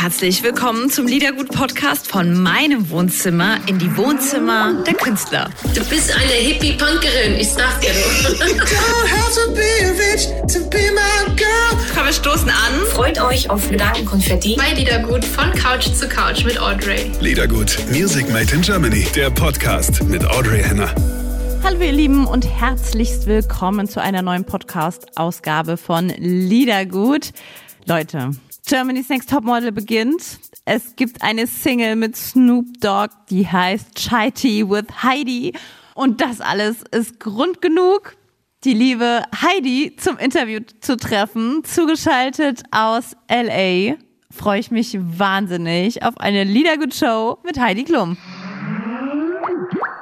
Herzlich willkommen zum Liedergut-Podcast von meinem Wohnzimmer in die Wohnzimmer der Künstler. Du bist eine Hippie-Punkerin, ich sag dir Komm, wir stoßen an. Freut euch auf Gedankenkonfetti. Bei Liedergut von Couch zu Couch mit Audrey. Liedergut, Music Made in Germany, der Podcast mit Audrey Henner. Hallo ihr Lieben und herzlichst willkommen zu einer neuen Podcast-Ausgabe von Liedergut. Leute, Germany's Next Topmodel beginnt. Es gibt eine Single mit Snoop Dogg, die heißt Chai Tea with Heidi. Und das alles ist Grund genug, die liebe Heidi zum Interview zu treffen. Zugeschaltet aus LA freue ich mich wahnsinnig auf eine Liedergut-Show mit Heidi Klum.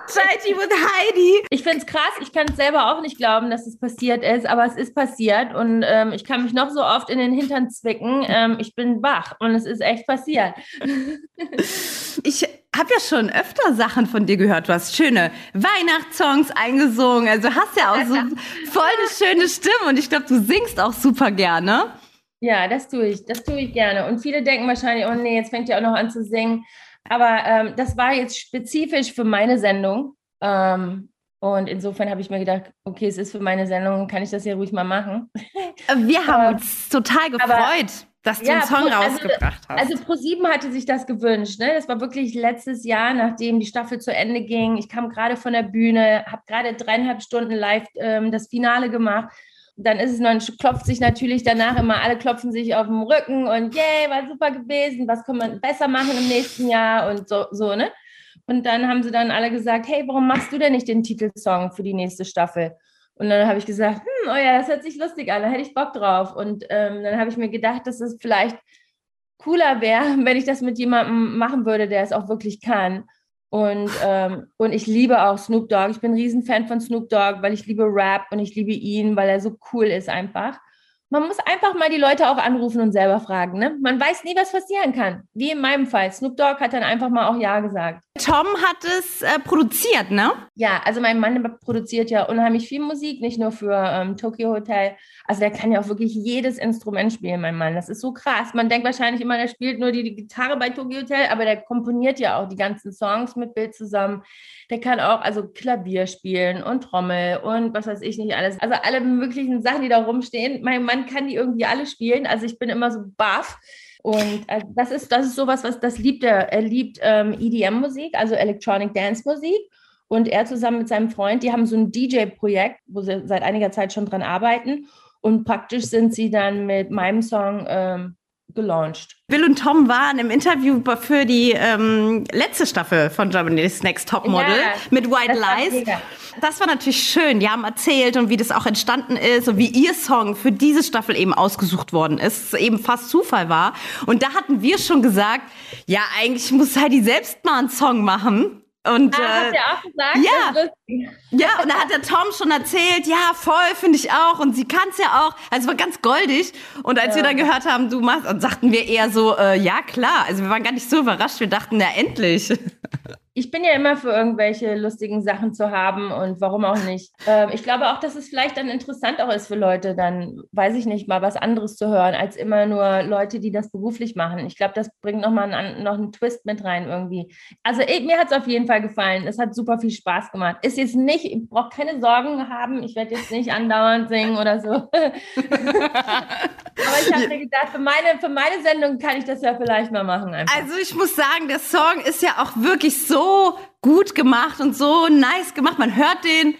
Society with Heidi. Ich finde es krass. Ich kann es selber auch nicht glauben, dass es passiert ist, aber es ist passiert und ähm, ich kann mich noch so oft in den Hintern zwicken. Ähm, ich bin wach und es ist echt passiert. ich habe ja schon öfter Sachen von dir gehört. Du hast schöne Weihnachtssongs eingesungen. Also hast ja auch so voll eine schöne Stimme und ich glaube, du singst auch super gerne. Ja, das tue ich. Das tue ich gerne. Und viele denken wahrscheinlich, oh nee, jetzt fängt ihr auch noch an zu singen. Aber ähm, das war jetzt spezifisch für meine Sendung. Ähm, und insofern habe ich mir gedacht, okay, es ist für meine Sendung, kann ich das ja ruhig mal machen. Wir haben uns total gefreut, aber, dass du ja, einen Song also, rausgebracht hast. Also Pro7 hatte sich das gewünscht. Ne? Das war wirklich letztes Jahr, nachdem die Staffel zu Ende ging. Ich kam gerade von der Bühne, habe gerade dreieinhalb Stunden live ähm, das Finale gemacht dann ist es, man klopft sich natürlich danach immer, alle klopfen sich auf den Rücken und yay, war super gewesen, was kann man besser machen im nächsten Jahr und so, so, ne? Und dann haben sie dann alle gesagt, hey, warum machst du denn nicht den Titelsong für die nächste Staffel? Und dann habe ich gesagt, hm, oh ja, das hört sich lustig an, da hätte ich Bock drauf. Und ähm, dann habe ich mir gedacht, dass es vielleicht cooler wäre, wenn ich das mit jemandem machen würde, der es auch wirklich kann. Und, ähm, und ich liebe auch Snoop Dogg. Ich bin ein Riesenfan von Snoop Dogg, weil ich liebe Rap und ich liebe ihn, weil er so cool ist einfach man muss einfach mal die Leute auch anrufen und selber fragen. Ne? Man weiß nie, was passieren kann. Wie in meinem Fall. Snoop Dogg hat dann einfach mal auch Ja gesagt. Tom hat es äh, produziert, ne? Ja, also mein Mann produziert ja unheimlich viel Musik, nicht nur für ähm, Tokyo Hotel. Also der kann ja auch wirklich jedes Instrument spielen, mein Mann. Das ist so krass. Man denkt wahrscheinlich immer, der spielt nur die, die Gitarre bei Tokyo Hotel, aber der komponiert ja auch die ganzen Songs mit Bild zusammen. Der kann auch also Klavier spielen und Trommel und was weiß ich nicht alles. Also alle möglichen Sachen, die da rumstehen. Mein Mann kann die irgendwie alle spielen. Also ich bin immer so baff. Und also das ist, das ist sowas, was das liebt er. Er liebt ähm, EDM-Musik, also Electronic Dance Musik. Und er zusammen mit seinem Freund, die haben so ein DJ-Projekt, wo sie seit einiger Zeit schon dran arbeiten. Und praktisch sind sie dann mit meinem Song ähm, gelauncht. Bill und Tom waren im Interview für die ähm, letzte Staffel von Germany's Next Topmodel ja, mit White Lies. Das war natürlich schön. Die haben erzählt und wie das auch entstanden ist und wie ihr Song für diese Staffel eben ausgesucht worden ist. Es eben fast Zufall war. Und da hatten wir schon gesagt, ja, eigentlich muss Heidi selbst mal einen Song machen. Und, ah, äh, hat er auch gesagt? Ja. ja, und da hat der Tom schon erzählt, ja, voll, finde ich auch. Und sie kann es ja auch. Also war ganz goldig. Und als ja. wir dann gehört haben, du machst, und sagten wir eher so, äh, ja, klar. Also wir waren gar nicht so überrascht. Wir dachten, ja, endlich. Ich bin ja immer für irgendwelche lustigen Sachen zu haben und warum auch nicht. Ähm, ich glaube auch, dass es vielleicht dann interessant auch ist für Leute, dann weiß ich nicht mal was anderes zu hören, als immer nur Leute, die das beruflich machen. Ich glaube, das bringt nochmal einen, noch einen Twist mit rein irgendwie. Also ich, mir hat es auf jeden Fall gefallen. Es hat super viel Spaß gemacht. Ist jetzt nicht, ich brauche keine Sorgen haben, ich werde jetzt nicht andauernd singen oder so. Aber ich habe mir gedacht, für meine, für meine Sendung kann ich das ja vielleicht mal machen. Einfach. Also ich muss sagen, der Song ist ja auch wirklich so gut gemacht und so nice gemacht. Man hört den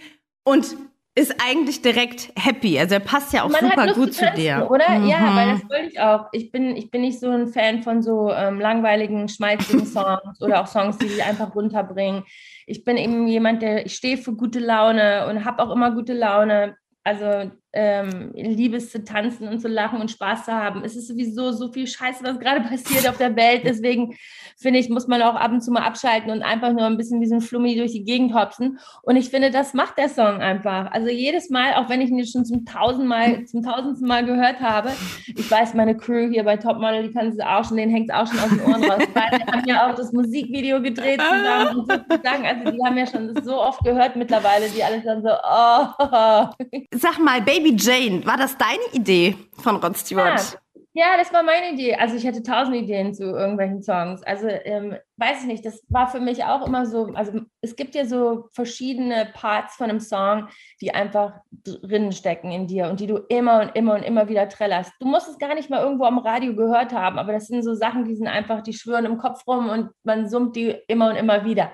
und ist eigentlich direkt happy. Also er passt ja auch Man super gut zu, tanzen, dir. Oder? Mhm. Ja, weil das wollte ich auch. Ich bin, ich bin nicht so ein Fan von so ähm, langweiligen, schmalzigen Songs oder auch Songs, die sich einfach runterbringen. Ich bin eben jemand, der, ich stehe für gute Laune und habe auch immer gute Laune. Also ähm, liebe es zu tanzen und zu lachen und Spaß zu haben. Es ist sowieso so viel Scheiße, was gerade passiert auf der Welt. Deswegen finde ich, muss man auch ab und zu mal abschalten und einfach nur ein bisschen wie so ein Flummi durch die Gegend hopsen. Und ich finde, das macht der Song einfach. Also jedes Mal, auch wenn ich ihn schon zum tausendmal, zum tausendsten Mal gehört habe, ich weiß, meine Crew hier bei Topmodel, die kann es auch schon, denen hängt es auch schon aus den Ohren raus. Weil wir haben ja auch das Musikvideo gedreht zusammen und sozusagen. Also die haben ja schon so oft gehört mittlerweile, die alle dann so, oh. Sag mal, Baby Jane, war das deine Idee von Rod Stewart? Ja. Ja, das war meine Idee. Also ich hatte tausend Ideen zu irgendwelchen Songs. Also ähm, weiß ich nicht, das war für mich auch immer so, also es gibt ja so verschiedene Parts von einem Song, die einfach drinnen stecken in dir und die du immer und immer und immer wieder trällerst. Du musst es gar nicht mal irgendwo am Radio gehört haben, aber das sind so Sachen, die sind einfach, die schwören im Kopf rum und man summt die immer und immer wieder.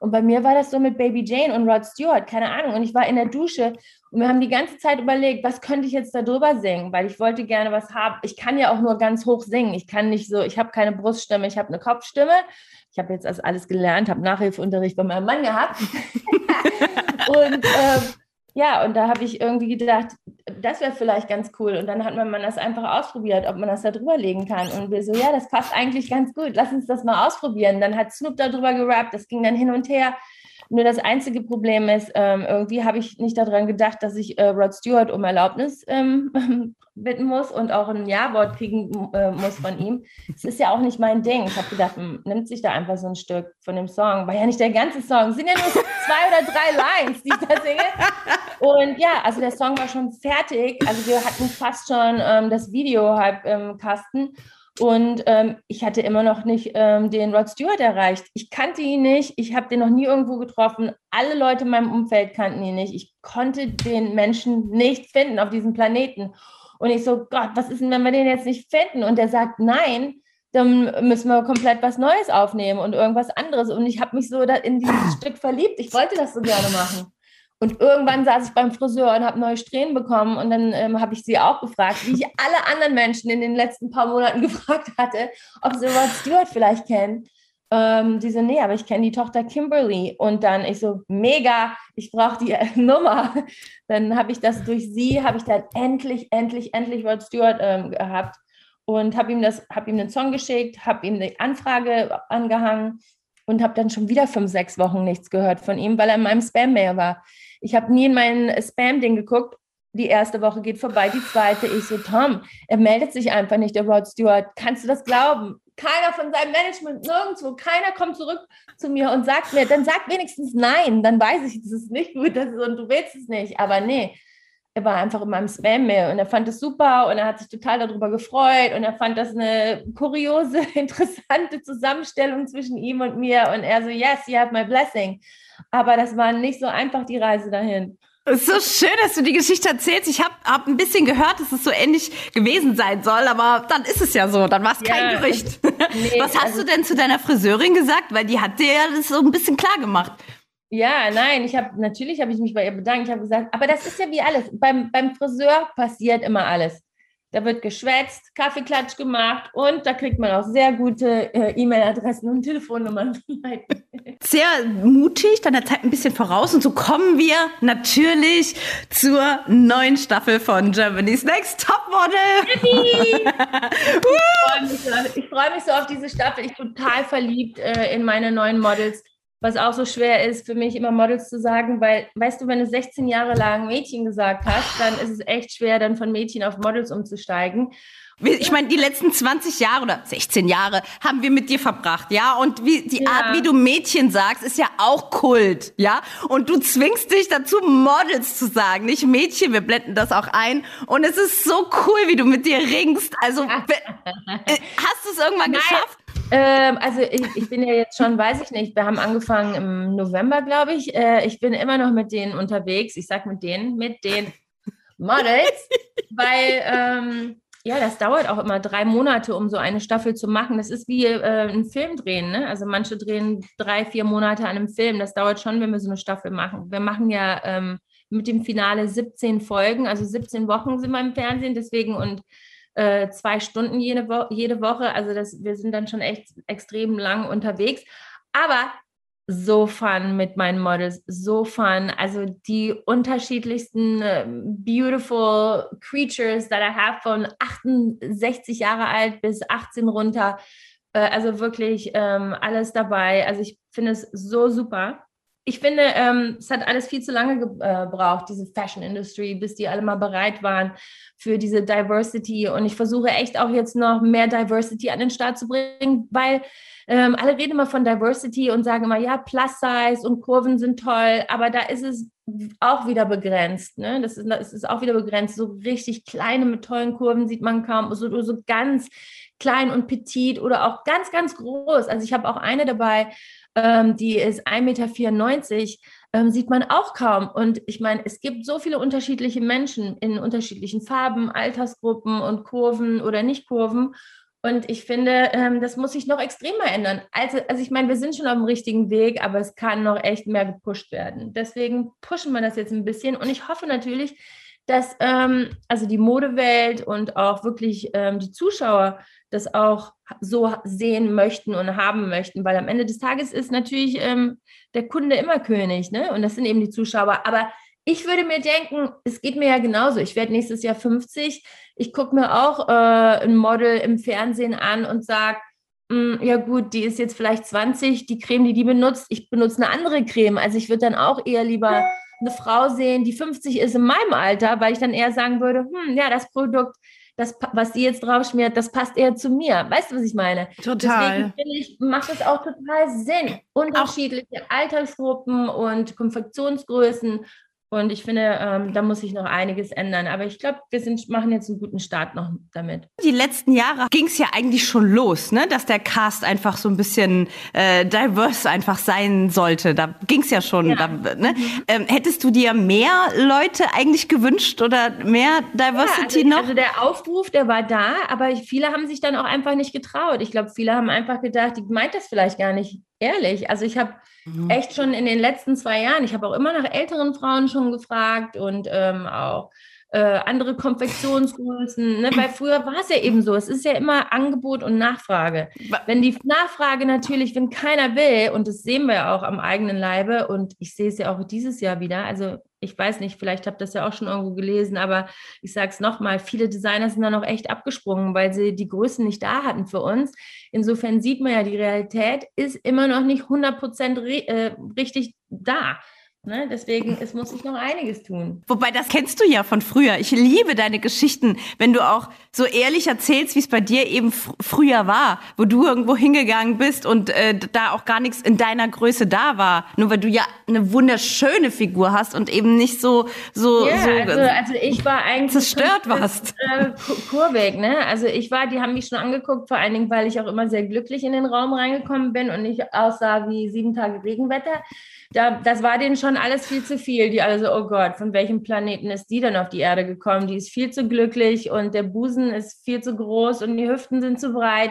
Und bei mir war das so mit Baby Jane und Rod Stewart, keine Ahnung. Und ich war in der Dusche und wir haben die ganze Zeit überlegt, was könnte ich jetzt da drüber singen, weil ich wollte gerne was haben. Ich kann ja auch nur ganz hoch singen. Ich kann nicht so, ich habe keine Bruststimme, ich habe eine Kopfstimme. Ich habe jetzt das alles gelernt, habe Nachhilfeunterricht bei meinem Mann gehabt. und äh, ja, und da habe ich irgendwie gedacht, das wäre vielleicht ganz cool. Und dann hat man, man das einfach ausprobiert, ob man das da drüber legen kann. Und wir so, ja, das passt eigentlich ganz gut. Lass uns das mal ausprobieren. Dann hat Snoop da drüber gerappt. Das ging dann hin und her. Nur das einzige Problem ist, ähm, irgendwie habe ich nicht daran gedacht, dass ich äh, Rod Stewart um Erlaubnis ähm, bitten muss und auch ein Ja-Wort kriegen äh, muss von ihm. Es ist ja auch nicht mein Ding. Ich habe gedacht, hm, nimmt sich da einfach so ein Stück von dem Song. War ja nicht der ganze Song. Es sind ja nur zwei oder drei Lines, die ich da singe. Und ja, also der Song war schon fertig. Also wir hatten fast schon ähm, das Video halb im Kasten. Und ähm, ich hatte immer noch nicht ähm, den Rod Stewart erreicht. Ich kannte ihn nicht. Ich habe den noch nie irgendwo getroffen. Alle Leute in meinem Umfeld kannten ihn nicht. Ich konnte den Menschen nicht finden auf diesem Planeten. Und ich so, Gott, was ist denn, wenn wir den jetzt nicht finden? Und er sagt, nein, dann müssen wir komplett was Neues aufnehmen und irgendwas anderes. Und ich habe mich so in dieses Stück verliebt. Ich wollte das so gerne machen. Und irgendwann saß ich beim Friseur und habe neue Strähnen bekommen. Und dann ähm, habe ich sie auch gefragt, wie ich alle anderen Menschen in den letzten paar Monaten gefragt hatte, ob sie Rod Stewart vielleicht kennen. Ähm, die so, nee, aber ich kenne die Tochter Kimberly. Und dann ich so, mega, ich brauche die Nummer. Dann habe ich das durch sie, habe ich dann endlich, endlich, endlich Rod Stewart ähm, gehabt und habe ihm das, ihm den Song geschickt, habe ihm eine Anfrage angehangen und habe dann schon wieder fünf, sechs Wochen nichts gehört von ihm, weil er in meinem Spam-Mail war. Ich habe nie in mein Spam-Ding geguckt. Die erste Woche geht vorbei, die zweite. Ich so, Tom, er meldet sich einfach nicht, der Rod Stewart. Kannst du das glauben? Keiner von seinem Management, nirgendwo, keiner kommt zurück zu mir und sagt mir, dann sag wenigstens nein, dann weiß ich, das ist nicht gut das ist, und du willst es nicht. Aber nee, er war einfach in meinem Spam-Mail und er fand es super und er hat sich total darüber gefreut und er fand das eine kuriose, interessante Zusammenstellung zwischen ihm und mir und er so, yes, you have my blessing. Aber das war nicht so einfach, die Reise dahin. Es ist so schön, dass du die Geschichte erzählst. Ich habe hab ein bisschen gehört, dass es so ähnlich gewesen sein soll, aber dann ist es ja so, dann war es kein ja, Gerücht. Nee, Was hast also, du denn zu deiner Friseurin gesagt? Weil die hat dir ja das so ein bisschen klar gemacht. Ja, nein, ich habe natürlich habe ich mich bei ihr bedankt. Ich habe gesagt, aber das ist ja wie alles. Beim, beim Friseur passiert immer alles. Da wird geschwätzt, Kaffeeklatsch gemacht und da kriegt man auch sehr gute äh, E-Mail-Adressen und Telefonnummern. sehr mutig, deiner Zeit ein bisschen voraus. Und so kommen wir natürlich zur neuen Staffel von Germany's Next Topmodel. ich freue mich, so, freu mich, so auf diese Staffel. Ich bin total verliebt äh, in meine neuen Models was auch so schwer ist für mich, immer Models zu sagen, weil, weißt du, wenn du 16 Jahre lang Mädchen gesagt hast, dann ist es echt schwer, dann von Mädchen auf Models umzusteigen. Ich meine, die letzten 20 Jahre oder 16 Jahre haben wir mit dir verbracht, ja? Und wie, die ja. Art, wie du Mädchen sagst, ist ja auch Kult, ja? Und du zwingst dich dazu, Models zu sagen, nicht Mädchen, wir blenden das auch ein. Und es ist so cool, wie du mit dir ringst. Also, äh, hast du es irgendwann Nein. geschafft? Ähm, also ich, ich, bin ja jetzt schon, weiß ich nicht, wir haben angefangen im November, glaube ich. Äh, ich bin immer noch mit denen unterwegs. Ich sage mit denen, mit den Models, weil ähm, ja, das dauert auch immer drei Monate, um so eine Staffel zu machen. Das ist wie äh, ein Film drehen. Ne? Also manche drehen drei, vier Monate an einem Film. Das dauert schon, wenn wir so eine Staffel machen. Wir machen ja ähm, mit dem Finale 17 Folgen, also 17 Wochen sind wir im Fernsehen. Deswegen und äh, zwei Stunden jede, Wo jede Woche. Also das, wir sind dann schon echt extrem lang unterwegs. Aber so fun mit meinen Models, so fun. Also die unterschiedlichsten uh, beautiful creatures that I have von 68 Jahre alt bis 18 runter. Uh, also wirklich ähm, alles dabei. Also ich finde es so super. Ich finde, ähm, es hat alles viel zu lange äh, gebraucht, diese Fashion Industry, bis die alle mal bereit waren für diese Diversity. Und ich versuche echt auch jetzt noch mehr Diversity an den Start zu bringen, weil ähm, alle reden immer von Diversity und sagen immer, ja, Plus Size und Kurven sind toll, aber da ist es auch wieder begrenzt. Ne? Das, ist, das ist auch wieder begrenzt. So richtig kleine mit tollen Kurven sieht man kaum. So, so ganz klein und petit oder auch ganz, ganz groß. Also ich habe auch eine dabei, ähm, die ist 1,94 Meter, ähm, sieht man auch kaum. Und ich meine, es gibt so viele unterschiedliche Menschen in unterschiedlichen Farben, Altersgruppen und Kurven oder Nicht-Kurven. Und ich finde, ähm, das muss sich noch extremer ändern. Also, also ich meine, wir sind schon auf dem richtigen Weg, aber es kann noch echt mehr gepusht werden. Deswegen pushen wir das jetzt ein bisschen. Und ich hoffe natürlich, dass ähm, also die Modewelt und auch wirklich ähm, die Zuschauer das auch so sehen möchten und haben möchten, weil am Ende des Tages ist natürlich ähm, der Kunde immer König, ne? Und das sind eben die Zuschauer. Aber ich würde mir denken, es geht mir ja genauso. Ich werde nächstes Jahr 50. Ich gucke mir auch äh, ein Model im Fernsehen an und sage, hm, ja gut, die ist jetzt vielleicht 20, die Creme, die die benutzt, ich benutze eine andere Creme. Also ich würde dann auch eher lieber eine Frau sehen, die 50 ist in meinem Alter, weil ich dann eher sagen würde, hm, ja, das Produkt das, was die jetzt drauf schmiert, das passt eher zu mir. Weißt du, was ich meine? Total. Deswegen finde ich, macht es auch total Sinn. Unterschiedliche auch. Altersgruppen und Konfektionsgrößen und ich finde, ähm, da muss sich noch einiges ändern. Aber ich glaube, wir sind, machen jetzt einen guten Start noch damit. Die letzten Jahre ging es ja eigentlich schon los, ne? dass der Cast einfach so ein bisschen äh, diverse einfach sein sollte. Da ging es ja schon. Ja. Da, ne? Mhm. Ähm, hättest du dir mehr Leute eigentlich gewünscht oder mehr Diversity ja, also, noch? Also der Aufruf, der war da, aber viele haben sich dann auch einfach nicht getraut. Ich glaube, viele haben einfach gedacht, die meint das vielleicht gar nicht ehrlich. Also ich habe mhm. echt schon in den letzten zwei Jahren, ich habe auch immer nach älteren Frauen schon gefragt und ähm, auch äh, andere Konfektionsgrößen, ne? weil früher war es ja eben so, es ist ja immer Angebot und Nachfrage. Wenn die Nachfrage natürlich, wenn keiner will, und das sehen wir ja auch am eigenen Leibe, und ich sehe es ja auch dieses Jahr wieder, also ich weiß nicht, vielleicht habt ihr das ja auch schon irgendwo gelesen, aber ich sage es nochmal, viele Designer sind da noch echt abgesprungen, weil sie die Größen nicht da hatten für uns. Insofern sieht man ja, die Realität ist immer noch nicht 100 Prozent äh, richtig da. Ne? Deswegen, es muss sich noch einiges tun. Wobei, das kennst du ja von früher. Ich liebe deine Geschichten, wenn du auch so ehrlich erzählst, wie es bei dir eben fr früher war, wo du irgendwo hingegangen bist und äh, da auch gar nichts in deiner Größe da war. Nur weil du ja eine wunderschöne Figur hast und eben nicht so so, ja, so also, also ich war eigentlich zerstört warst. Äh, Kurweg, ne? Also ich war, die haben mich schon angeguckt, vor allen Dingen, weil ich auch immer sehr glücklich in den Raum reingekommen bin und nicht aussah wie sieben Tage Regenwetter da, das war denen schon alles viel zu viel. Die alle so, oh Gott, von welchem Planeten ist die denn auf die Erde gekommen? Die ist viel zu glücklich und der Busen ist viel zu groß und die Hüften sind zu breit.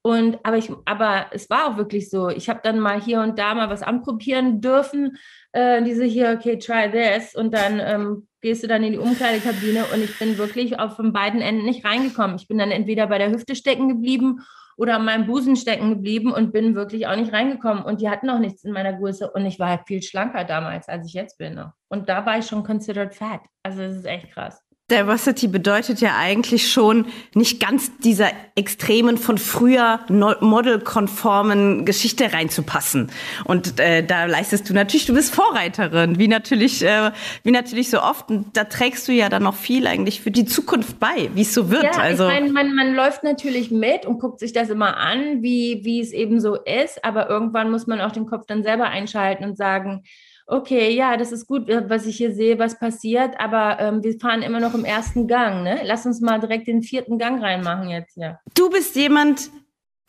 Und aber ich, aber es war auch wirklich so. Ich habe dann mal hier und da mal was anprobieren dürfen. Äh, diese hier, okay, try this. Und dann ähm, gehst du dann in die Umkleidekabine und ich bin wirklich auf von beiden Enden nicht reingekommen. Ich bin dann entweder bei der Hüfte stecken geblieben oder an meinem Busen stecken geblieben und bin wirklich auch nicht reingekommen. Und die hatten auch nichts in meiner Größe und ich war halt viel schlanker damals, als ich jetzt bin. Und da war ich schon considered fat. Also das ist echt krass. Diversity bedeutet ja eigentlich schon nicht ganz dieser extremen von früher modelkonformen Geschichte reinzupassen. Und äh, da leistest du natürlich, du bist Vorreiterin, wie natürlich, äh, wie natürlich so oft. Und da trägst du ja dann noch viel eigentlich für die Zukunft bei, wie es so wird. Ja, also ich mein, man, man läuft natürlich mit und guckt sich das immer an, wie wie es eben so ist. Aber irgendwann muss man auch den Kopf dann selber einschalten und sagen okay, ja, das ist gut, äh, was ich hier sehe, was passiert, aber ähm, wir fahren immer noch im ersten Gang. Ne? Lass uns mal direkt den vierten Gang reinmachen jetzt. Ja. Du bist jemand,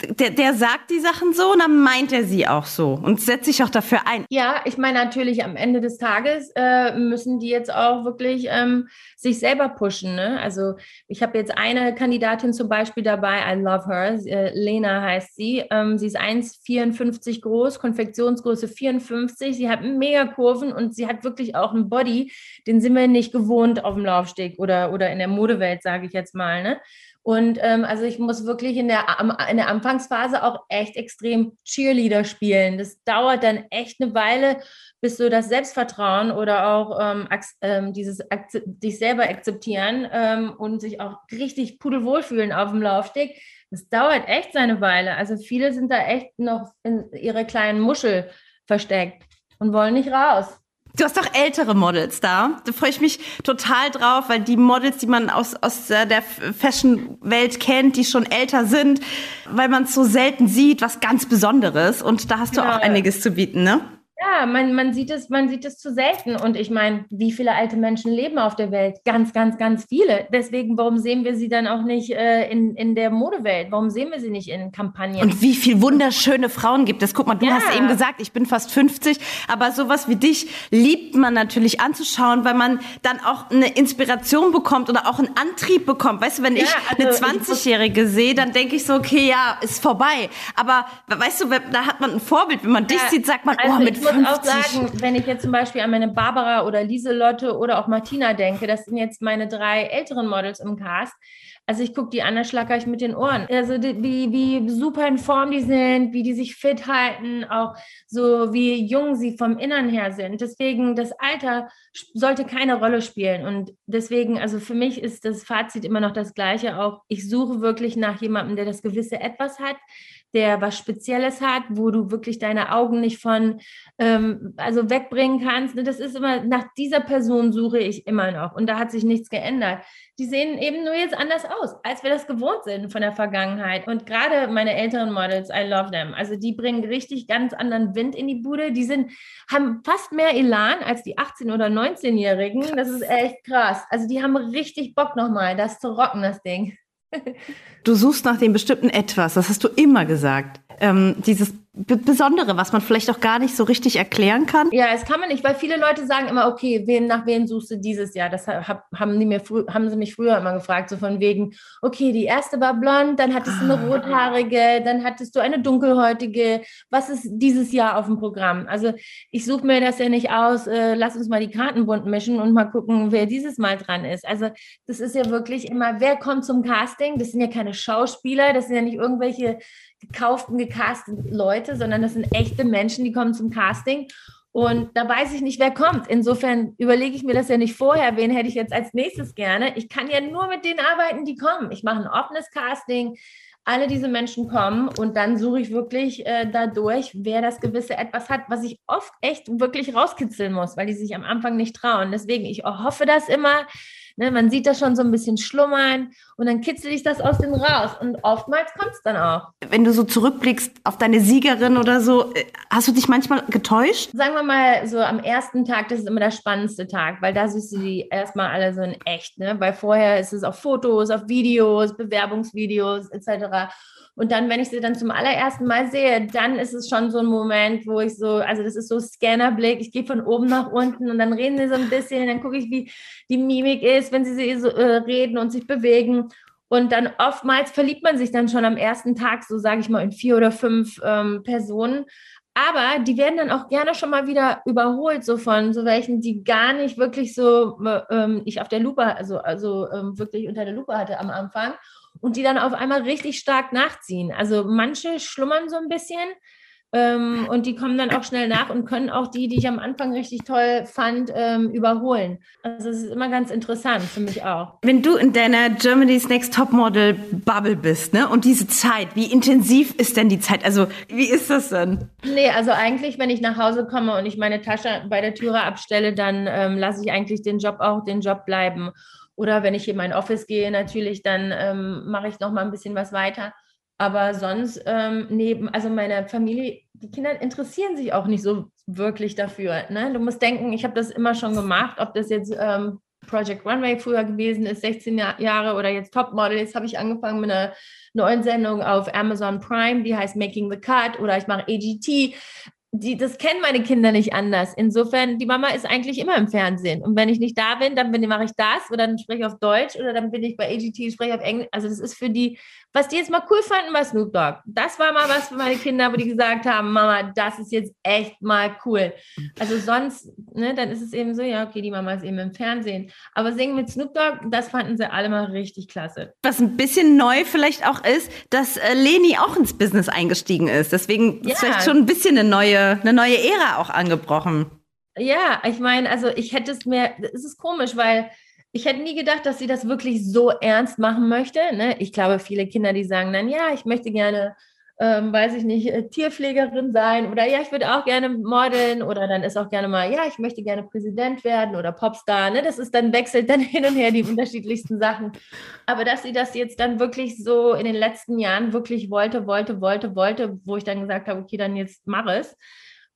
der, der sagt die Sachen so und dann meint er sie auch so und setzt sich auch dafür ein. Ja, ich meine natürlich am Ende des Tages äh, müssen die jetzt auch wirklich ähm, sich selber pushen. Ne? Also ich habe jetzt eine Kandidatin zum Beispiel dabei, I love her, äh, Lena heißt sie. Ähm, sie ist 1,54 groß, Konfektionsgröße 54. Sie hat mega Kurven und sie hat wirklich auch einen Body, den sind wir nicht gewohnt auf dem Laufsteg oder, oder in der Modewelt, sage ich jetzt mal. Ne? Und ähm, also ich muss wirklich in der, in der Anfangsphase auch echt extrem Cheerleader spielen. Das dauert dann echt eine Weile, bis so das Selbstvertrauen oder auch ähm, ähm, dieses dich selber akzeptieren ähm, und sich auch richtig pudelwohl fühlen auf dem Laufsteg. Das dauert echt seine Weile. Also viele sind da echt noch in ihrer kleinen Muschel versteckt. und wollen nicht raus. Du hast doch ältere Models da. Da freue ich mich total drauf, weil die Models, die man aus, aus der Fashion-Welt kennt, die schon älter sind, weil man es so selten sieht, was ganz Besonderes. Und da hast du Genau. auch einiges zu bieten, ne? Ja, man, man sieht es, man sieht es zu selten. Und ich meine, wie viele alte Menschen leben auf der Welt? Ganz, ganz, ganz viele. Deswegen, warum sehen wir sie dann auch nicht äh, in, in der Modewelt? Warum sehen wir sie nicht in Kampagnen? Und wie viel wunderschöne Frauen gibt es. Guck mal, du Ja. hast eben gesagt, ich bin fast 50, aber sowas wie dich liebt man natürlich anzuschauen, weil man dann auch eine Inspiration bekommt oder auch einen Antrieb bekommt. Weißt du, wenn Ja, ich also eine ich muss- 20-Jährige sehe, dann denke ich so, okay, ja, ist vorbei. Aber weißt du, da hat man ein Vorbild. Wenn man dich Ja, sieht, sagt man, also oh, mit ich muss 50. auch sagen, wenn ich jetzt zum Beispiel an meine Barbara oder Lieselotte oder auch Martina denke, das sind jetzt meine drei älteren Models im Cast. Also ich gucke die an, da schlackere ich mit den Ohren. Also die, wie, wie super in Form die sind, wie die sich fit halten, auch so wie jung sie vom Innern her sind. Deswegen, das Alter sollte keine Rolle spielen. Und deswegen, also für mich ist das Fazit immer noch das gleiche. Auch ich suche wirklich nach jemandem, der das gewisse Etwas hat, der was Spezielles hat, wo du wirklich deine Augen nicht von, ähm, also wegbringen kannst. Ne, Das ist immer, nach dieser Person suche ich immer noch. Und da hat sich nichts geändert. Die sehen eben nur jetzt anders aus, als wir das gewohnt sind von der Vergangenheit. Und gerade meine älteren Models, I love them. Also die bringen richtig ganz anderen Wind in die Bude. Die sind, haben fast mehr Elan als die 18- oder 19-Jährigen. Das ist echt krass. Also die haben richtig Bock nochmal, das zu rocken, das Ding. Du suchst nach dem bestimmten Etwas, das hast du immer gesagt. Ähm, dieses Besondere, was man vielleicht auch gar nicht so richtig erklären kann. Ja, es kann man nicht, weil viele Leute sagen immer, okay, wen, nach wem suchst du dieses Jahr? Das hab, haben, die mir haben sie mich früher immer gefragt, so von wegen, okay, die erste war blond, dann hattest du eine rothaarige, dann hattest du eine dunkelhäutige. Was ist dieses Jahr auf dem Programm? Also ich suche mir das ja nicht aus, äh, lass uns mal die Karten bunt mischen und mal gucken, wer dieses Mal dran ist. Also das ist ja wirklich immer, wer kommt zum Casting? Das sind ja keine Schauspieler, das sind ja nicht irgendwelche gekauften, gecasteten Leute, sondern das sind echte Menschen, die kommen zum Casting. Und da weiß ich nicht, wer kommt. Insofern überlege ich mir das ja nicht vorher, wen hätte ich jetzt als nächstes gerne. Ich kann ja nur mit denen arbeiten, die kommen. Ich mache ein offenes Casting. Alle diese Menschen kommen und dann suche ich wirklich äh, dadurch, wer das gewisse etwas hat, was ich oft echt wirklich rauskitzeln muss, weil die sich am Anfang nicht trauen. Deswegen, ich hoffe das immer. Ne, man sieht das schon so ein bisschen schlummern und dann kitzel ich das aus denen raus. Und oftmals kommt es dann auch. Wenn du so zurückblickst auf deine Siegerin oder so, äh, hast du dich manchmal getäuscht? Sagen wir mal, so am ersten Tag, das ist immer der spannendste Tag, weil da siehst du die erstmal alle so in echt, ne? Weil vorher ist es auf Fotos, auf Videos, Bewerbungsvideos etc. Und dann, wenn ich sie dann zum allerersten Mal sehe, dann ist es schon so ein Moment, wo ich so, also das ist so Scannerblick, ich gehe von oben nach unten und dann reden sie so ein bisschen, dann gucke ich, wie die Mimik ist, wenn sie so, äh, reden und sich bewegen. Und dann oftmals verliebt man sich dann schon am ersten Tag, so sage ich mal, in vier oder fünf ähm, Personen. Aber die werden dann auch gerne schon mal wieder überholt, so von so welchen, die gar nicht wirklich so äh, ähm, ich auf der Lupe, also, also ähm, wirklich unter der Lupe hatte am Anfang und die dann auf einmal richtig stark nachziehen. Also manche schlummern so ein bisschen ähm, und die kommen dann auch schnell nach und können auch die, die ich am Anfang richtig toll fand, ähm, überholen. Also es ist immer ganz interessant für mich auch. Wenn du in deiner Germany's Next Topmodel Bubble bist, ne? Und diese Zeit, wie intensiv ist denn die Zeit? Also, wie ist das denn? Nee, also eigentlich, wenn ich nach Hause komme und ich meine Tasche bei der Türe abstelle, dann ähm, lasse ich eigentlich den Job auch den Job bleiben. Oder wenn ich in mein Office gehe, natürlich, dann ähm, mache ich noch mal ein bisschen was weiter. Aber sonst ähm, neben, also meine Familie, die Kinder interessieren sich auch nicht so wirklich dafür. Ne? Du musst denken, ich habe das immer schon gemacht, ob das jetzt ähm, Project Runway früher gewesen ist, 16 Jahr- Jahre oder jetzt Topmodel. Jetzt habe ich angefangen mit einer neuen Sendung auf Amazon Prime, die heißt Making the Cut oder ich mache AGT. Die, das kennen meine Kinder nicht anders. Insofern, die Mama ist eigentlich immer im Fernsehen. Und wenn ich nicht da bin, dann bin, mache ich das oder dann spreche ich auf Deutsch oder dann bin ich bei AGT, spreche auf Englisch. Also das ist für die, was die jetzt mal cool fanden, war Snoop Dogg. Das war mal was für meine Kinder, wo die gesagt haben, Mama, das ist jetzt echt mal cool. Also sonst, ne, dann ist es eben so, ja, okay, die Mama ist eben im Fernsehen. Aber singen mit Snoop Dogg, das fanden sie alle mal richtig klasse. Was ein bisschen neu vielleicht auch ist, dass äh, Leni auch ins Business eingestiegen ist. Deswegen ist Ja. vielleicht schon ein bisschen eine neue, eine neue Ära auch angebrochen. Ja, ich meine, also ich hätte es mir, es ist komisch, weil ich hätte nie gedacht, dass sie das wirklich so ernst machen möchte. Ne? Ich glaube, viele Kinder, die sagen dann, ja, ich möchte gerne ähm, weiß ich nicht, äh, Tierpflegerin sein oder ja, ich würde auch gerne modeln oder dann ist auch gerne mal, ja, ich möchte gerne Präsident werden oder Popstar. Ne? Das ist dann wechselt dann hin und her die unterschiedlichsten Sachen. Aber dass sie das jetzt dann wirklich so in den letzten Jahren wirklich wollte, wollte, wollte, wollte, wo ich dann gesagt habe, okay, dann jetzt mach es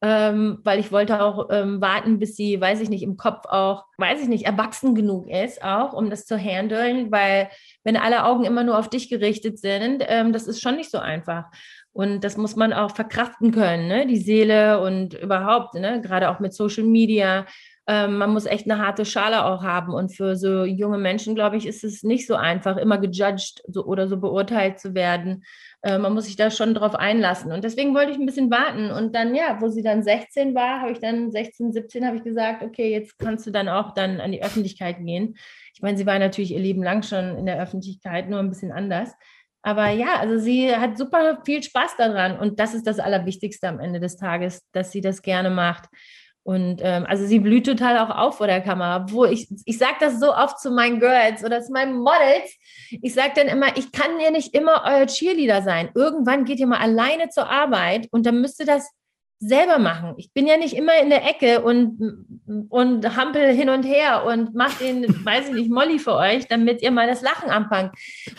ähm, weil ich wollte auch ähm, warten, bis sie, weiß ich nicht, im Kopf auch, weiß ich nicht, erwachsen genug ist, auch um das zu handeln, weil wenn alle Augen immer nur auf dich gerichtet sind, ähm, das ist schon nicht so einfach. Und das muss man auch verkraften können, ne? die Seele und überhaupt, ne? gerade auch mit Social Media. Ähm, man muss echt eine harte Schale auch haben. Und für so junge Menschen, glaube ich, ist es nicht so einfach, immer gejudged oder so beurteilt zu werden. Äh, man muss sich da schon drauf einlassen. Und deswegen wollte ich ein bisschen warten. Und dann, ja, wo sie dann 16 war, habe ich dann 16, 17, habe ich gesagt, okay, jetzt kannst du dann auch dann an die Öffentlichkeit gehen. Ich meine, sie war natürlich ihr Leben lang schon in der Öffentlichkeit, nur ein bisschen anders. Aber ja, also sie hat super viel Spaß daran. Und das ist das Allerwichtigste am Ende des Tages, dass sie das gerne macht. Und ähm, also sie blüht total auch auf vor der Kamera. Wo ich, ich sage das so oft zu meinen Girls oder zu meinen Models. Ich sage dann immer, ich kann ja nicht immer euer Cheerleader sein. Irgendwann geht ihr mal alleine zur Arbeit und dann müsst ihr das selber machen. Ich bin ja nicht immer in der Ecke und, und hampel hin und her und mache den, weiß ich nicht, Molly für euch, damit ihr mal das Lachen anfangt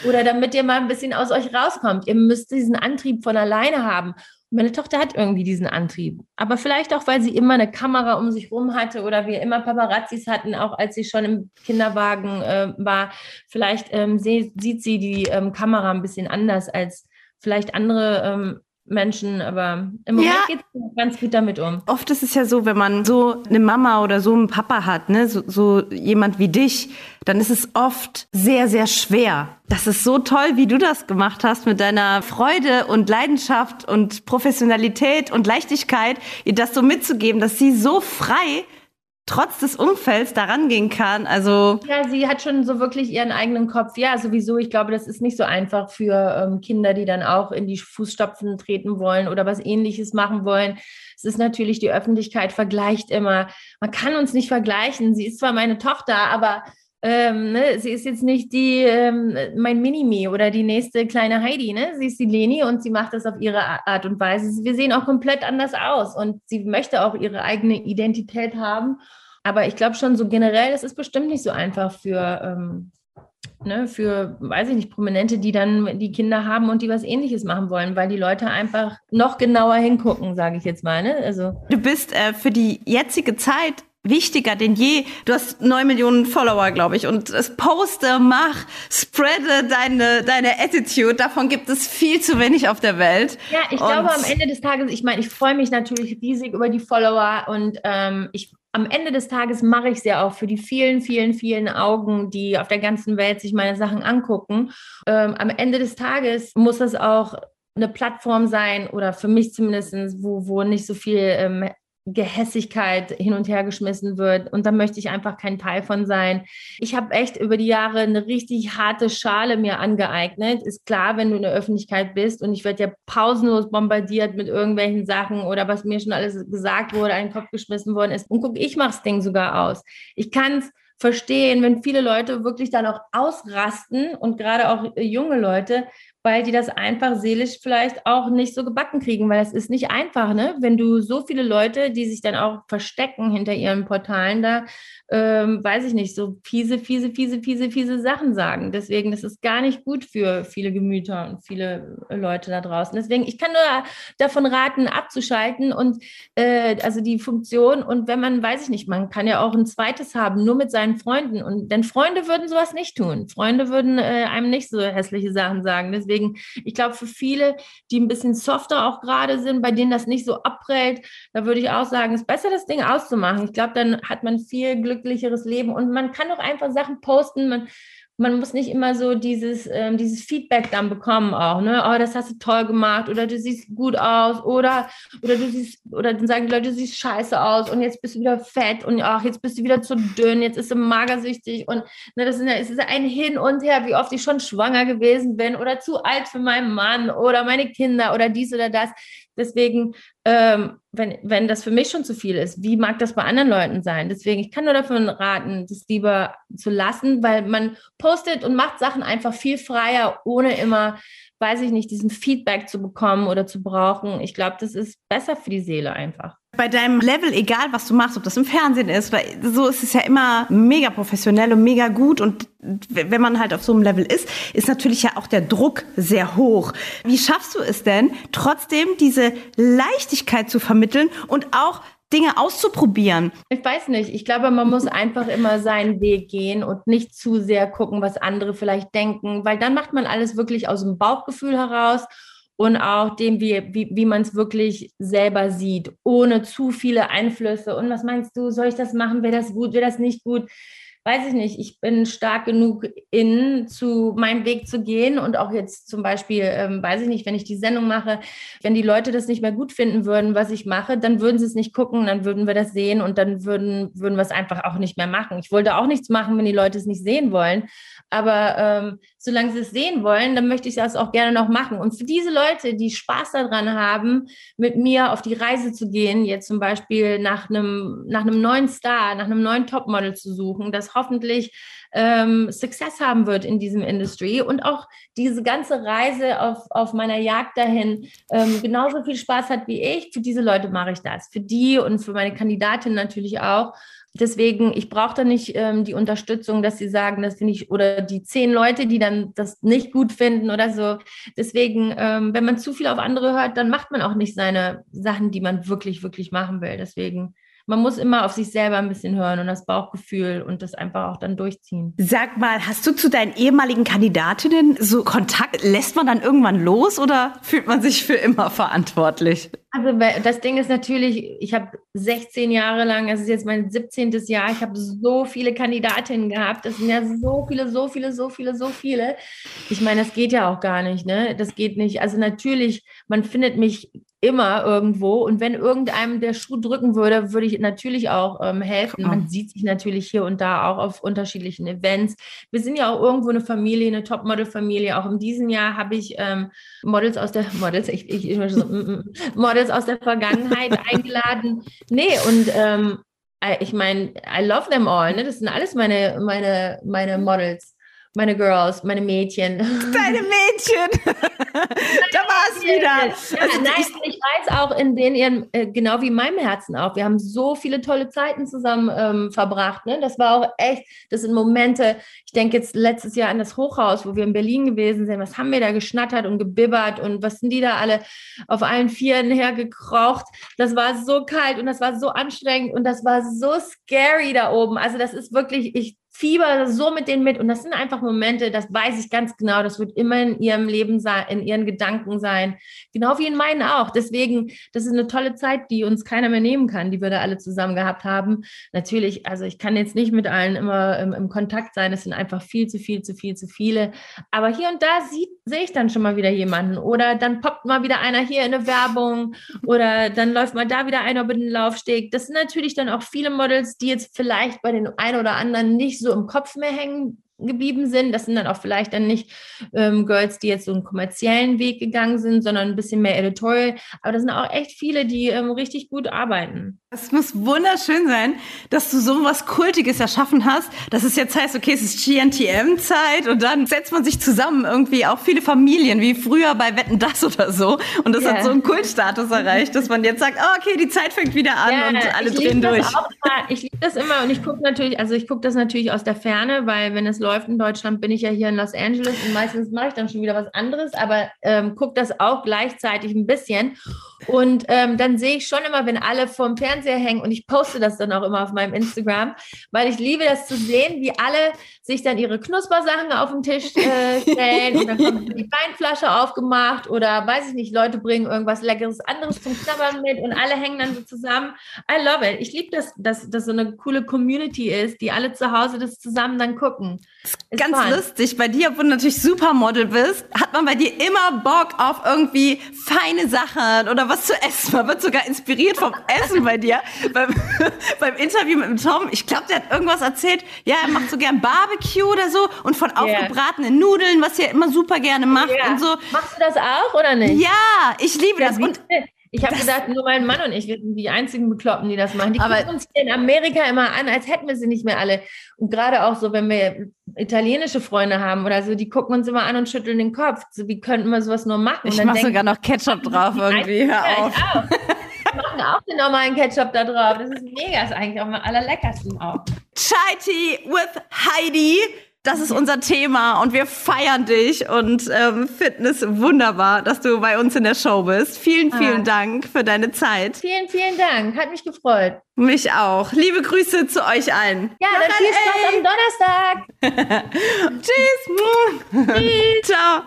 oder damit ihr mal ein bisschen aus euch rauskommt. Ihr müsst diesen Antrieb von alleine haben. Meine Tochter hat irgendwie diesen Antrieb. Aber vielleicht auch, weil sie immer eine Kamera um sich rum hatte oder wir immer Paparazzis hatten, auch als sie schon im Kinderwagen äh, war. Vielleicht ähm, seh, sieht sie die ähm, Kamera ein bisschen anders als vielleicht andere ähm, Menschen, aber im Moment ja. geht es ganz gut damit um. Oft ist es ja so, wenn man so eine Mama oder so einen Papa hat, ne, so, so jemand wie dich, dann ist es oft sehr, sehr schwer. Das ist so toll, wie du das gemacht hast mit deiner Freude und Leidenschaft und Professionalität und Leichtigkeit, ihr das so mitzugeben, dass sie so frei trotz des Umfelds daran gehen kann. Also ja, sie hat schon so wirklich ihren eigenen Kopf. Ja, sowieso. Ich glaube, das ist nicht so einfach für ähm, Kinder, die dann auch in die Fußstapfen treten wollen oder was Ähnliches machen wollen. Es ist natürlich die Öffentlichkeit vergleicht immer. Man kann uns nicht vergleichen. Sie ist zwar meine Tochter, aber ähm, ne, sie ist jetzt nicht die ähm, mein Minimi oder die nächste kleine Heidi, ne? Sie ist die Leni und sie macht das auf ihre Art und Weise. Wir sehen auch komplett anders aus und sie möchte auch ihre eigene Identität haben. Aber ich glaube schon so generell, es ist bestimmt nicht so einfach für, ähm, ne, für, weiß ich nicht, Prominente, die dann die Kinder haben und die was ähnliches machen wollen, weil die Leute einfach noch genauer hingucken, sage ich jetzt mal. Ne? Also. Du bist äh, für die jetzige Zeit wichtiger denn je. Du hast neun Millionen Follower, glaube ich. Und es poste, mach, spreade deine, deine Attitude. Davon gibt es viel zu wenig auf der Welt. Ja, ich und glaube am Ende des Tages, ich meine, ich freue mich natürlich riesig über die Follower und ähm, ich am Ende des Tages mache ich es ja auch für die vielen, vielen, vielen Augen, die auf der ganzen Welt sich meine Sachen angucken. Ähm, am Ende des Tages muss es auch eine Plattform sein oder für mich zumindest, wo, wo nicht so viel ähm, Gehässigkeit hin und her geschmissen wird. Und da möchte ich einfach kein Teil von sein. Ich habe echt über die Jahre eine richtig harte Schale mir angeeignet. Ist klar, wenn du in der Öffentlichkeit bist und ich werde ja pausenlos bombardiert mit irgendwelchen Sachen oder was mir schon alles gesagt wurde, einen Kopf geschmissen worden ist. Und guck, ich mache das Ding sogar aus. Ich kann es verstehen, wenn viele Leute wirklich dann auch ausrasten und gerade auch junge Leute, weil die das einfach seelisch vielleicht auch nicht so gebacken kriegen, weil es ist nicht einfach, ne? Wenn du so viele Leute, die sich dann auch verstecken hinter ihren Portalen da, ähm, weiß ich nicht, so fiese, fiese, fiese, fiese, fiese Sachen sagen. Deswegen, das ist gar nicht gut für viele Gemüter und viele Leute da draußen. Deswegen, ich kann nur davon raten, abzuschalten und äh, also die Funktion und wenn man, weiß ich nicht, man kann ja auch ein zweites haben, nur mit seinen Freunden und denn Freunde würden sowas nicht tun. Freunde würden äh, einem nicht so hässliche Sachen sagen. Deswegen Deswegen, ich glaube, für viele, die ein bisschen softer auch gerade sind, bei denen das nicht so abprellt, da würde ich auch sagen, es ist besser, das Ding auszumachen. Ich glaube, dann hat man viel glücklicheres Leben und man kann auch einfach Sachen posten. Man, man muss nicht immer so dieses, ähm, dieses Feedback dann bekommen auch, ne? Oh, das hast du toll gemacht oder du siehst gut aus oder, oder du siehst, oder dann sagen die Leute, du siehst scheiße aus und jetzt bist du wieder fett und ach, jetzt bist du wieder zu dünn, jetzt ist du magersüchtig und ne, das ist, ja, ist ein Hin und Her, wie oft ich schon schwanger gewesen bin oder zu alt für meinen Mann oder meine Kinder oder dies oder das. Deswegen, ähm, wenn, wenn das für mich schon zu viel ist, wie mag das bei anderen Leuten sein? Deswegen, ich kann nur davon raten, das lieber zu lassen, weil man postet und macht Sachen einfach viel freier, ohne immer weiß ich nicht, diesen Feedback zu bekommen oder zu brauchen. Ich glaube, das ist besser für die Seele einfach. Bei deinem Level, egal was du machst, ob das im Fernsehen ist, weil so ist es ja immer mega professionell und mega gut. Und wenn man halt auf so einem Level ist, ist natürlich ja auch der Druck sehr hoch. Wie schaffst du es denn, trotzdem diese Leichtigkeit zu vermitteln und auch Dinge auszuprobieren? Ich weiß nicht. Ich glaube, man muss einfach immer seinen Weg gehen und nicht zu sehr gucken, was andere vielleicht denken, weil dann macht man alles wirklich aus dem Bauchgefühl heraus und auch dem, wie, wie, wie man es wirklich selber sieht, ohne zu viele Einflüsse. Und was meinst du, soll ich das machen? Wäre das gut? Wäre das nicht gut? weiß ich nicht, ich bin stark genug in, zu meinem Weg zu gehen und auch jetzt zum Beispiel, ähm, weiß ich nicht, wenn ich die Sendung mache, wenn die Leute das nicht mehr gut finden würden, was ich mache, dann würden sie es nicht gucken, dann würden wir das sehen und dann würden, würden wir es einfach auch nicht mehr machen. Ich wollte auch nichts machen, wenn die Leute es nicht sehen wollen. Aber ähm, solange sie es sehen wollen, dann möchte ich das auch gerne noch machen. Und für diese Leute, die Spaß daran haben, mit mir auf die Reise zu gehen, jetzt zum Beispiel nach einem, nach einem neuen Star, nach einem neuen Topmodel zu suchen, das hoffentlich ähm, Success haben wird in diesem Industry und auch diese ganze Reise auf, auf meiner Jagd dahin ähm, genauso viel Spaß hat wie ich. Für diese Leute mache ich das. Für die und für meine Kandidatin natürlich auch. Deswegen, ich brauche da nicht ähm, die Unterstützung, dass sie sagen, das finde ich, oder die zehn Leute, die dann das nicht gut finden oder so. Deswegen, ähm, wenn man zu viel auf andere hört, dann macht man auch nicht seine Sachen, die man wirklich, wirklich machen will. Deswegen man muss immer auf sich selber ein bisschen hören und das Bauchgefühl und das einfach auch dann durchziehen. Sag mal, hast du zu deinen ehemaligen Kandidatinnen so Kontakt? Lässt man dann irgendwann los oder fühlt man sich für immer verantwortlich? Also das Ding ist natürlich, ich habe 16 Jahre lang, es ist jetzt mein 17. Jahr, ich habe so viele Kandidatinnen gehabt. Das sind ja so viele, so viele, so viele, so viele. Ich meine, das geht ja auch gar nicht, ne? Das geht nicht. Also natürlich, man findet mich immer irgendwo. Und wenn irgendeinem der Schuh drücken würde, würde ich natürlich auch ähm, helfen. Man sieht sich natürlich hier und da auch auf unterschiedlichen Events. Wir sind ja auch irgendwo eine Familie, eine Topmodel-Familie. Auch in diesem Jahr habe ich ähm, Models aus der Models, ich, ich, ich so, mm, mm, Models aus der Vergangenheit eingeladen. Nee, und ähm, ich meine, I love them all. Ne? Das sind alles meine, meine, meine Models meine Girls, meine Mädchen. Deine Mädchen! da war es wieder. Also nein, ich weiß auch in den ihren, äh, genau wie in meinem Herzen auch. Wir haben so viele tolle Zeiten zusammen ähm, verbracht. Ne? Das war auch echt, das sind Momente. Ich denke jetzt letztes Jahr an das Hochhaus, wo wir in Berlin gewesen sind. Was haben wir da geschnattert und gebibbert und was sind die da alle auf allen Vieren hergekrocht? Das war so kalt und das war so anstrengend und das war so scary da oben. Also das ist wirklich, ich fieber so mit denen mit. Und das sind einfach Momente, das weiß ich ganz genau, das wird immer in ihrem Leben sein, in ihren Gedanken sein. Genau wie in meinen auch. Deswegen, das ist eine tolle Zeit, die uns keiner mehr nehmen kann, die wir da alle zusammen gehabt haben. Natürlich, also ich kann jetzt nicht mit allen immer im, im Kontakt sein. Es sind einfach viel zu viel, zu viel, zu viele. Aber hier und da sehe ich dann schon mal wieder jemanden. Oder dann poppt mal wieder einer hier in eine Werbung. Oder dann läuft mal da wieder einer über den Laufsteg. Das sind natürlich dann auch viele Models, die jetzt vielleicht bei den ein oder anderen nicht so im Kopf mehr hängen geblieben sind. Das sind dann auch vielleicht dann nicht ähm, Girls, die jetzt so einen kommerziellen Weg gegangen sind, sondern ein bisschen mehr editorial. Aber das sind auch echt viele, die ähm, richtig gut arbeiten. Es muss wunderschön sein, dass du so was Kultiges erschaffen hast, dass es jetzt heißt, okay, es ist GNTM-Zeit und dann setzt man sich zusammen irgendwie auch viele Familien, wie früher bei Wetten Das oder so. Und das yeah. hat so einen Kultstatus erreicht, dass man jetzt sagt, oh, okay, die Zeit fängt wieder an ja, und alle drehen durch. Ich liebe das immer und ich gucke natürlich, also ich gucke das natürlich aus der Ferne, weil wenn es läuft in Deutschland, bin ich ja hier in Los Angeles und meistens mache ich dann schon wieder was anderes, aber ähm, gucke das auch gleichzeitig ein bisschen. Und ähm, dann sehe ich schon immer, wenn alle vorm Fernseher hängen und ich poste das dann auch immer auf meinem Instagram, weil ich liebe das zu sehen, wie alle sich dann ihre Knuspersachen auf den Tisch äh, stellen und dann kommt die Weinflasche aufgemacht oder weiß ich nicht, Leute bringen irgendwas Leckeres anderes zum Knabbern mit und alle hängen dann so zusammen. I love it. Ich liebe das, dass das so eine coole Community ist, die alle zu Hause das zusammen dann gucken. Ganz fun. lustig. Bei dir, wo du natürlich Supermodel bist, hat man bei dir immer Bock auf irgendwie feine Sachen oder was zu essen. Man wird sogar inspiriert vom Essen bei dir. beim, beim Interview mit dem Tom, ich glaube, der hat irgendwas erzählt. Ja, er macht so gern Barbecue oder so und von yeah. aufgebratenen Nudeln, was er immer super gerne macht yeah. und so. Machst du das auch oder nicht? Ja, ich liebe ja, das. Und Ich habe gedacht, nur mein Mann und ich wir sind die einzigen Bekloppen, die das machen. Die gucken uns hier in Amerika immer an, als hätten wir sie nicht mehr alle. Und gerade auch so, wenn wir italienische Freunde haben oder so, die gucken uns immer an und schütteln den Kopf. So, wie könnten wir sowas nur machen? Ich mache sogar noch Ketchup drauf irgendwie. Hör auf. auch. Wir machen auch den normalen Ketchup da drauf. Das ist mega, ist eigentlich auch am allerleckersten auch. Chai Tea with Heidi. Das ist unser Thema und wir feiern dich und ähm, Fitness wunderbar, dass du bei uns in der Show bist. Vielen, vielen Ah. Dank für deine Zeit. Vielen, vielen Dank. Hat mich gefreut. Mich auch. Liebe Grüße zu euch allen. Ja, dann viel Spaß am Donnerstag. Tschüss. Ciao.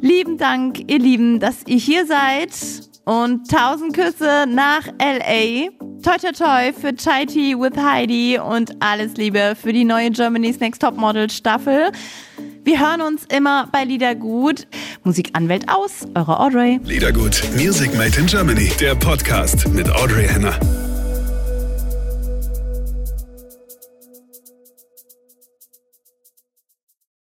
Lieben Dank, ihr Lieben, dass ihr hier seid. Und tausend Küsse nach LA. Toi, toi, toi für Chai Tea with Heidi und alles Liebe für die neue Germany's Next Topmodel Staffel. Wir hören uns immer bei Liedergut. Musikanwält aus, eure Audrey. Liedergut, Music Made in Germany, der Podcast mit Audrey Henner.